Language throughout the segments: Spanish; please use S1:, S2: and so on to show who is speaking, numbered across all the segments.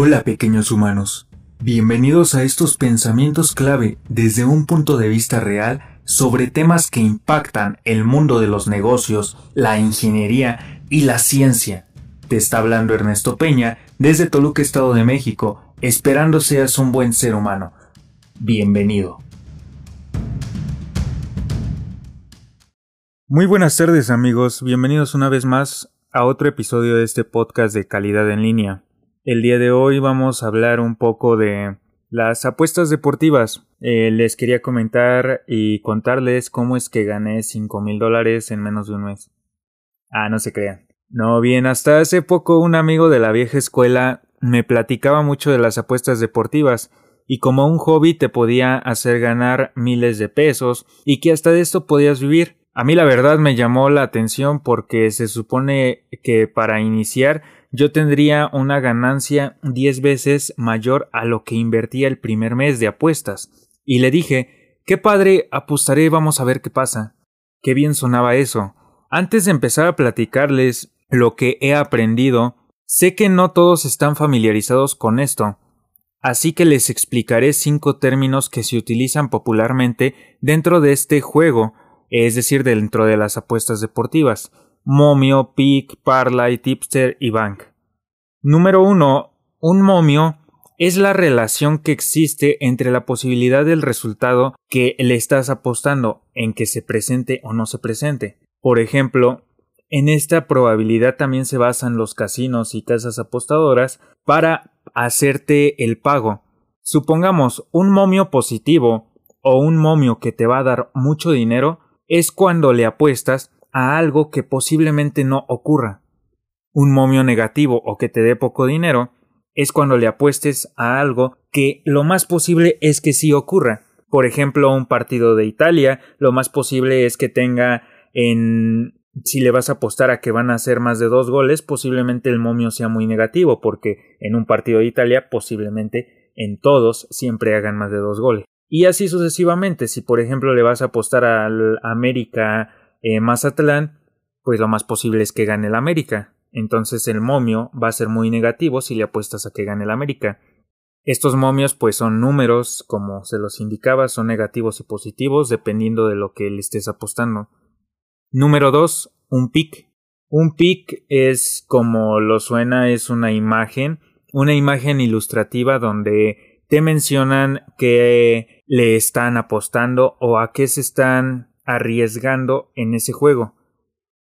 S1: Hola pequeños humanos, bienvenidos a estos pensamientos clave desde un punto de vista real sobre temas que impactan el mundo de los negocios, la ingeniería y la ciencia. Te está hablando Ernesto Peña desde Toluca, Estado de México, esperando seas un buen ser humano. Bienvenido.
S2: Muy buenas tardes amigos, bienvenidos una vez más a otro episodio de este podcast de calidad en línea. El día de hoy vamos a hablar un poco de las apuestas deportivas. Eh, les quería comentar y contarles cómo es que gané 5 mil dólares en menos de un mes. Ah, no se crean. No, bien, hasta hace poco un amigo de la vieja escuela me platicaba mucho de las apuestas deportivas y como un hobby te podía hacer ganar miles de pesos y que hasta de esto podías vivir. A mí la verdad me llamó la atención porque se supone que para iniciar yo tendría una ganancia diez veces mayor a lo que invertía el primer mes de apuestas. Y le dije, qué padre, apostaré, vamos a ver qué pasa. Qué bien sonaba eso. Antes de empezar a platicarles lo que he aprendido, sé que no todos están familiarizados con esto, así que les explicaré cinco términos que se utilizan popularmente dentro de este juego es decir, dentro de las apuestas deportivas. Momio, pick, parlay, tipster y bank. Número 1. Un momio es la relación que existe entre la posibilidad del resultado que le estás apostando en que se presente o no se presente. Por ejemplo, en esta probabilidad también se basan los casinos y casas apostadoras para hacerte el pago. Supongamos un momio positivo o un momio que te va a dar mucho dinero es cuando le apuestas a algo que posiblemente no ocurra. Un momio negativo o que te dé poco dinero es cuando le apuestes a algo que lo más posible es que sí ocurra. Por ejemplo, un partido de Italia, lo más posible es que tenga en si le vas a apostar a que van a hacer más de dos goles, posiblemente el momio sea muy negativo, porque en un partido de Italia posiblemente en todos siempre hagan más de dos goles. Y así sucesivamente, si por ejemplo le vas a apostar al América eh, Mazatlán, pues lo más posible es que gane el América. Entonces el momio va a ser muy negativo si le apuestas a que gane el América. Estos momios pues son números, como se los indicaba, son negativos y positivos dependiendo de lo que le estés apostando. Número 2. Un pick. Un pick es como lo suena, es una imagen, una imagen ilustrativa donde te mencionan que le están apostando o a qué se están arriesgando en ese juego.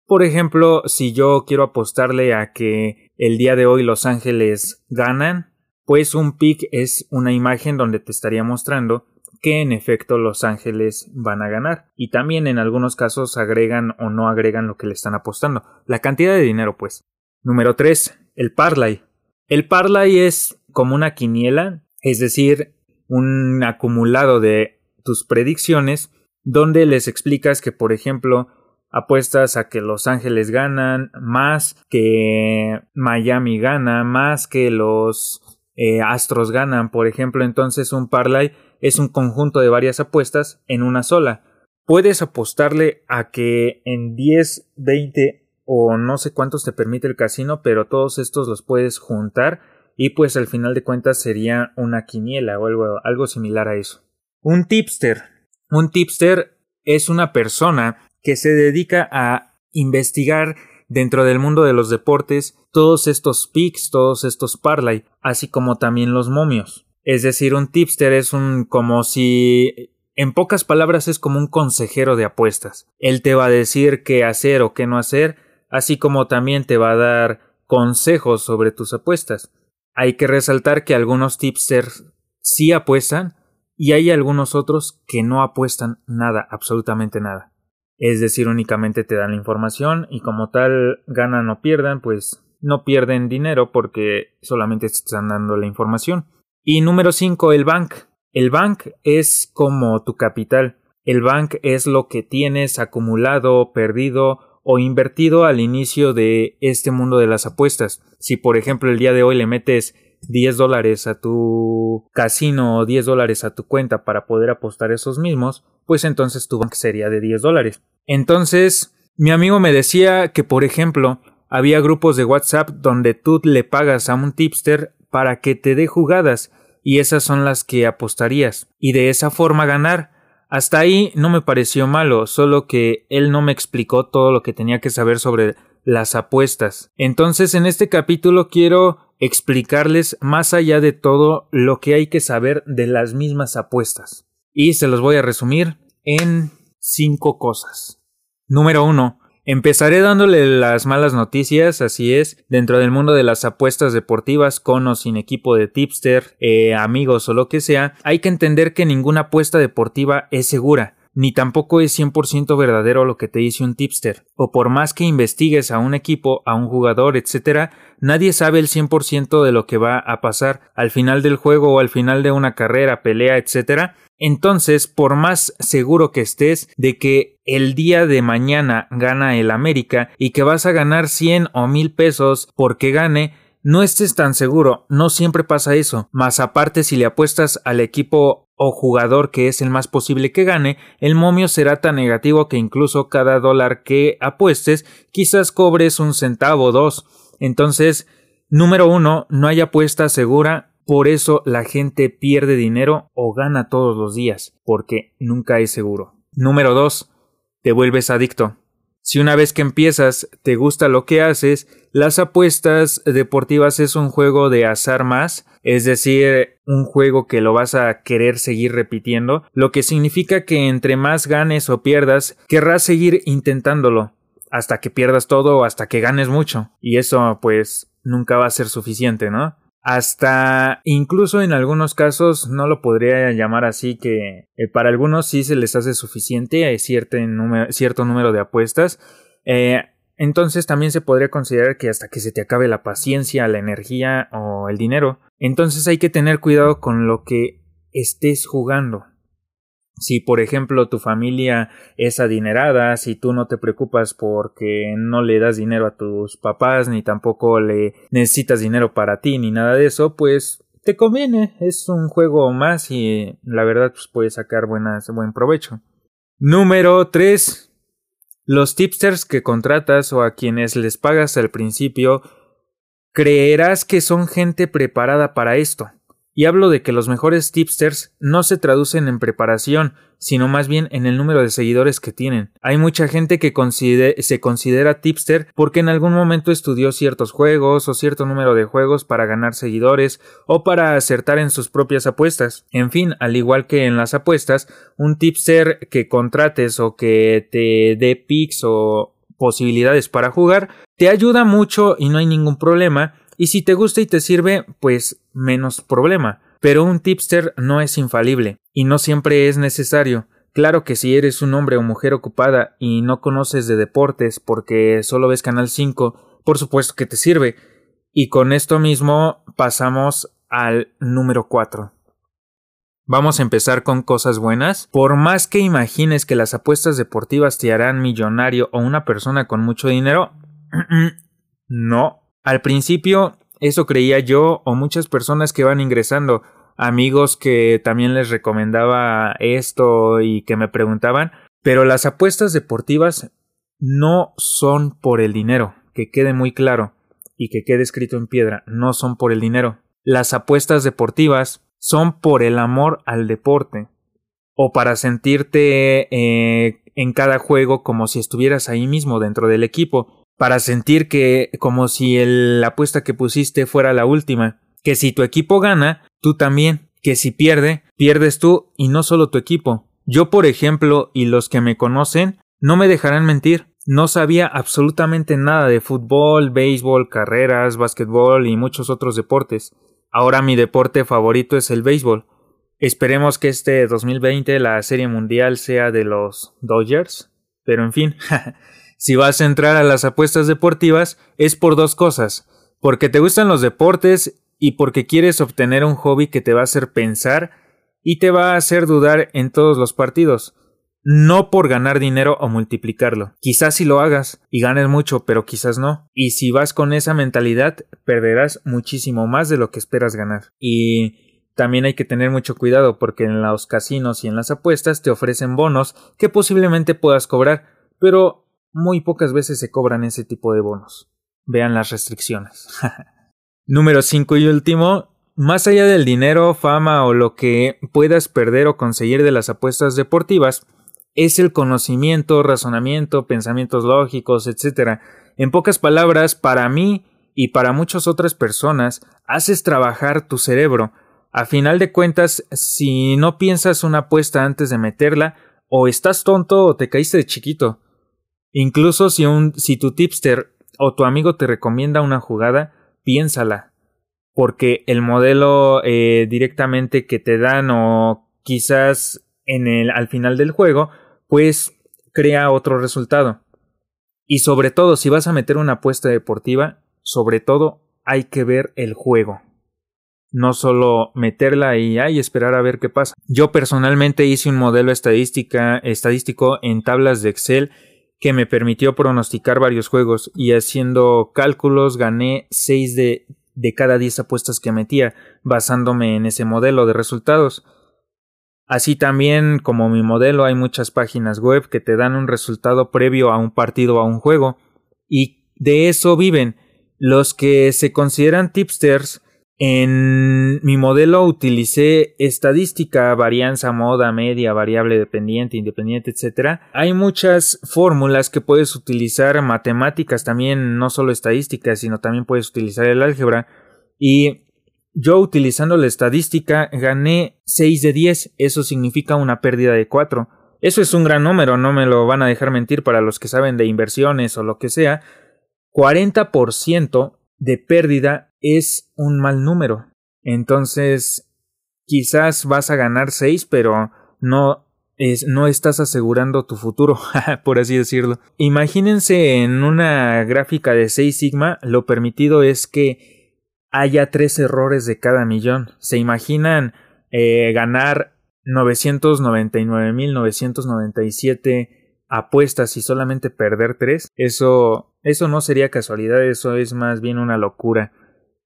S2: Por ejemplo, si yo quiero apostarle a que el día de hoy Los Ángeles ganan, pues un pick es una imagen donde te estaría mostrando que en efecto Los Ángeles van a ganar. Y también en algunos casos agregan o no agregan lo que le están apostando. La cantidad de dinero, pues. Número 3. El parlay. El parlay es como una quiniela, es decir, un acumulado de tus predicciones donde les explicas que, por ejemplo, apuestas a que Los Ángeles ganan más que Miami gana, más que los eh, Astros ganan, por ejemplo, entonces un parlay es un conjunto de varias apuestas en una sola. Puedes apostarle a que en 10, 20 o no sé cuántos te permite el casino, pero todos estos los puedes juntar y pues al final de cuentas sería una quiniela o algo, algo similar a eso. Un tipster. Un tipster es una persona que se dedica a investigar dentro del mundo de los deportes todos estos picks, todos estos parlay, así como también los momios. Es decir, un tipster es un como si en pocas palabras es como un consejero de apuestas. Él te va a decir qué hacer o qué no hacer, así como también te va a dar consejos sobre tus apuestas. Hay que resaltar que algunos tipsters sí apuestan y hay algunos otros que no apuestan nada, absolutamente nada. Es decir, únicamente te dan la información y como tal ganan o pierdan, pues no pierden dinero porque solamente te están dando la información. Y número 5, el bank. El bank es como tu capital. El bank es lo que tienes acumulado, perdido o invertido al inicio de este mundo de las apuestas. Si por ejemplo el día de hoy le metes 10 dólares a tu casino o 10 dólares a tu cuenta para poder apostar esos mismos, pues entonces tu bank sería de 10 dólares. Entonces, mi amigo me decía que por ejemplo había grupos de WhatsApp donde tú le pagas a un tipster para que te dé jugadas y esas son las que apostarías y de esa forma ganar. Hasta ahí no me pareció malo, solo que él no me explicó todo lo que tenía que saber sobre las apuestas. Entonces en este capítulo quiero explicarles más allá de todo lo que hay que saber de las mismas apuestas. Y se los voy a resumir en cinco cosas. Número uno. Empezaré dándole las malas noticias, así es, dentro del mundo de las apuestas deportivas, con o sin equipo de tipster, eh, amigos o lo que sea, hay que entender que ninguna apuesta deportiva es segura ni tampoco es 100% verdadero lo que te dice un tipster, o por más que investigues a un equipo, a un jugador, etc., nadie sabe el 100% de lo que va a pasar al final del juego o al final de una carrera, pelea, etc., entonces, por más seguro que estés de que el día de mañana gana el América y que vas a ganar 100 o 1000 pesos porque gane, no estés tan seguro, no siempre pasa eso. Más aparte, si le apuestas al equipo o jugador que es el más posible que gane, el momio será tan negativo que incluso cada dólar que apuestes quizás cobres un centavo o dos. Entonces, número uno, no hay apuesta segura por eso la gente pierde dinero o gana todos los días, porque nunca es seguro. Número 2. Te vuelves adicto. Si una vez que empiezas te gusta lo que haces, las apuestas deportivas es un juego de azar más, es decir, un juego que lo vas a querer seguir repitiendo, lo que significa que entre más ganes o pierdas, querrás seguir intentándolo, hasta que pierdas todo o hasta que ganes mucho. Y eso pues nunca va a ser suficiente, ¿no? Hasta incluso en algunos casos no lo podría llamar así que eh, para algunos sí se les hace suficiente hay cierto número, cierto número de apuestas eh, entonces también se podría considerar que hasta que se te acabe la paciencia, la energía o el dinero. Entonces hay que tener cuidado con lo que estés jugando. Si, por ejemplo, tu familia es adinerada, si tú no te preocupas porque no le das dinero a tus papás, ni tampoco le necesitas dinero para ti, ni nada de eso, pues te conviene. Es un juego más y la verdad pues puedes sacar buenas, buen provecho. Número 3. Los tipsters que contratas o a quienes les pagas al principio, creerás que son gente preparada para esto. Y hablo de que los mejores tipsters no se traducen en preparación, sino más bien en el número de seguidores que tienen. Hay mucha gente que se considera tipster porque en algún momento estudió ciertos juegos o cierto número de juegos para ganar seguidores o para acertar en sus propias apuestas. En fin, al igual que en las apuestas, un tipster que contrates o que te dé picks o posibilidades para jugar te ayuda mucho y no hay ningún problema y si te gusta y te sirve, pues menos problema. Pero un tipster no es infalible, y no siempre es necesario. Claro que si eres un hombre o mujer ocupada y no conoces de deportes porque solo ves Canal 5, por supuesto que te sirve. Y con esto mismo pasamos al número 4. Vamos a empezar con cosas buenas. Por más que imagines que las apuestas deportivas te harán millonario o una persona con mucho dinero, no. Al principio eso creía yo o muchas personas que van ingresando, amigos que también les recomendaba esto y que me preguntaban, pero las apuestas deportivas no son por el dinero, que quede muy claro y que quede escrito en piedra, no son por el dinero. Las apuestas deportivas son por el amor al deporte o para sentirte eh, en cada juego como si estuvieras ahí mismo dentro del equipo para sentir que como si la apuesta que pusiste fuera la última, que si tu equipo gana, tú también, que si pierde, pierdes tú y no solo tu equipo. Yo, por ejemplo, y los que me conocen, no me dejarán mentir, no sabía absolutamente nada de fútbol, béisbol, carreras, básquetbol y muchos otros deportes. Ahora mi deporte favorito es el béisbol. Esperemos que este 2020 la Serie Mundial sea de los Dodgers, pero en fin, Si vas a entrar a las apuestas deportivas es por dos cosas, porque te gustan los deportes y porque quieres obtener un hobby que te va a hacer pensar y te va a hacer dudar en todos los partidos, no por ganar dinero o multiplicarlo. Quizás si lo hagas y ganes mucho, pero quizás no. Y si vas con esa mentalidad, perderás muchísimo más de lo que esperas ganar. Y también hay que tener mucho cuidado porque en los casinos y en las apuestas te ofrecen bonos que posiblemente puedas cobrar, pero muy pocas veces se cobran ese tipo de bonos. Vean las restricciones. Número 5 y último, más allá del dinero, fama o lo que puedas perder o conseguir de las apuestas deportivas, es el conocimiento, razonamiento, pensamientos lógicos, etc. En pocas palabras, para mí y para muchas otras personas, haces trabajar tu cerebro. A final de cuentas, si no piensas una apuesta antes de meterla, o estás tonto o te caíste de chiquito. Incluso si, un, si tu tipster o tu amigo te recomienda una jugada, piénsala. Porque el modelo eh, directamente que te dan o quizás en el, al final del juego, pues crea otro resultado. Y sobre todo, si vas a meter una apuesta deportiva, sobre todo hay que ver el juego. No solo meterla y esperar a ver qué pasa. Yo personalmente hice un modelo estadística, estadístico en tablas de Excel que me permitió pronosticar varios juegos y haciendo cálculos gané 6 de, de cada 10 apuestas que metía basándome en ese modelo de resultados. Así también como mi modelo hay muchas páginas web que te dan un resultado previo a un partido o a un juego y de eso viven. Los que se consideran tipsters en mi modelo utilicé estadística, varianza, moda, media, variable dependiente, independiente, etc. Hay muchas fórmulas que puedes utilizar, matemáticas también, no solo estadísticas, sino también puedes utilizar el álgebra. Y yo utilizando la estadística gané 6 de 10, eso significa una pérdida de 4. Eso es un gran número, no me lo van a dejar mentir para los que saben de inversiones o lo que sea. 40% de pérdida es un mal número. Entonces, quizás vas a ganar 6, pero no es, no estás asegurando tu futuro, por así decirlo. Imagínense en una gráfica de 6 sigma, lo permitido es que haya 3 errores de cada millón. ¿Se imaginan eh, ganar 999.997 apuestas y solamente perder 3? Eso, eso no sería casualidad, eso es más bien una locura.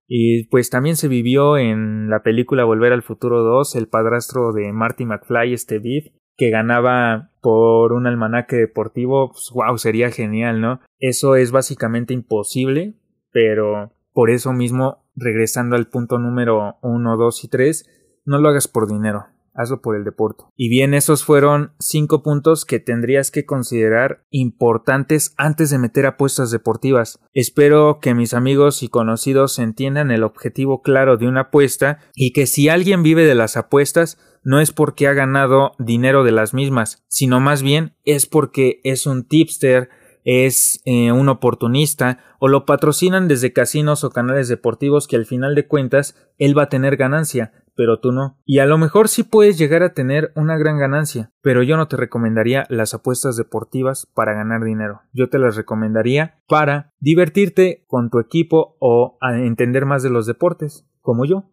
S2: Y pues también se vivió en la película Volver al Futuro 2 el padrastro de Marty McFly, este Biff, que ganaba por un almanaque deportivo, pues, wow, sería genial, ¿no? Eso es básicamente imposible, pero por eso mismo, regresando al punto número 1, 2 y 3, no lo hagas por dinero, hazlo por el deporte. Y bien, esos fueron cinco puntos que tendrías que considerar importantes antes de meter apuestas deportivas. Espero que mis amigos y conocidos entiendan el objetivo claro de una apuesta y que si alguien vive de las apuestas no es porque ha ganado dinero de las mismas, sino más bien es porque es un tipster, es eh, un oportunista o lo patrocinan desde casinos o canales deportivos que al final de cuentas él va a tener ganancia, pero tú no. Y a lo mejor sí puedes llegar a tener una gran ganancia, pero yo no te recomendaría las apuestas deportivas para ganar dinero. Yo te las recomendaría para divertirte con tu equipo o a entender más de los deportes, como yo.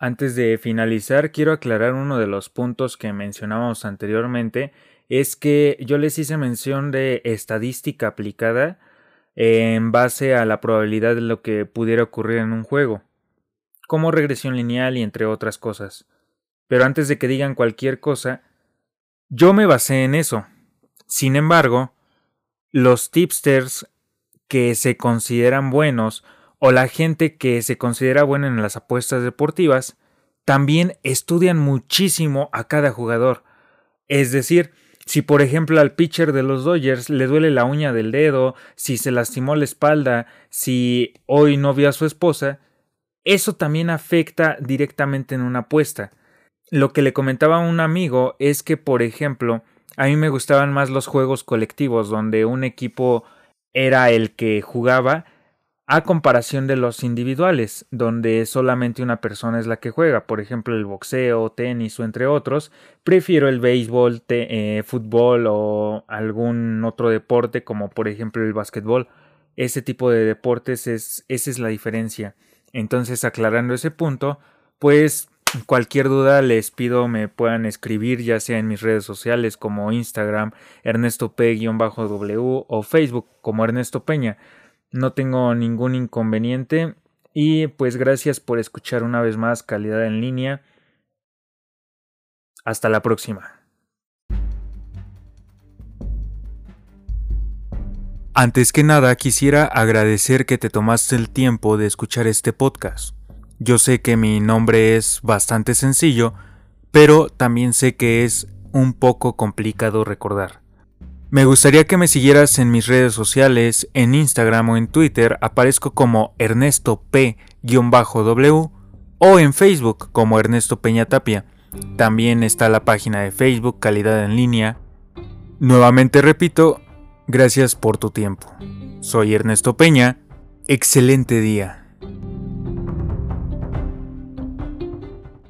S2: Antes de finalizar, quiero aclarar uno de los puntos que mencionábamos anteriormente es que yo les hice mención de estadística aplicada en base a la probabilidad de lo que pudiera ocurrir en un juego, como regresión lineal y entre otras cosas. Pero antes de que digan cualquier cosa, yo me basé en eso. Sin embargo, los tipsters que se consideran buenos o la gente que se considera buena en las apuestas deportivas también estudian muchísimo a cada jugador. Es decir, si por ejemplo al pitcher de los Dodgers le duele la uña del dedo, si se lastimó la espalda, si hoy no vio a su esposa, eso también afecta directamente en una apuesta. Lo que le comentaba a un amigo es que, por ejemplo, a mí me gustaban más los juegos colectivos, donde un equipo era el que jugaba a comparación de los individuales, donde solamente una persona es la que juega, por ejemplo el boxeo, tenis o entre otros, prefiero el béisbol, eh, fútbol o algún otro deporte como por ejemplo el básquetbol. Ese tipo de deportes es, esa es la diferencia. Entonces, aclarando ese punto, pues cualquier duda les pido me puedan escribir ya sea en mis redes sociales como Instagram Ernesto P-W o Facebook como Ernesto Peña. No tengo ningún inconveniente. Y pues gracias por escuchar una vez más calidad en línea. Hasta la próxima. Antes que nada quisiera agradecer que te tomaste el tiempo de escuchar este podcast. Yo sé que mi nombre es bastante sencillo, pero también sé que es un poco complicado recordar. Me gustaría que me siguieras en mis redes sociales, en Instagram o en Twitter aparezco como Ernesto P-W o en Facebook como Ernesto Peña Tapia. También está la página de Facebook Calidad en línea. Nuevamente repito, gracias por tu tiempo. Soy Ernesto Peña. Excelente día.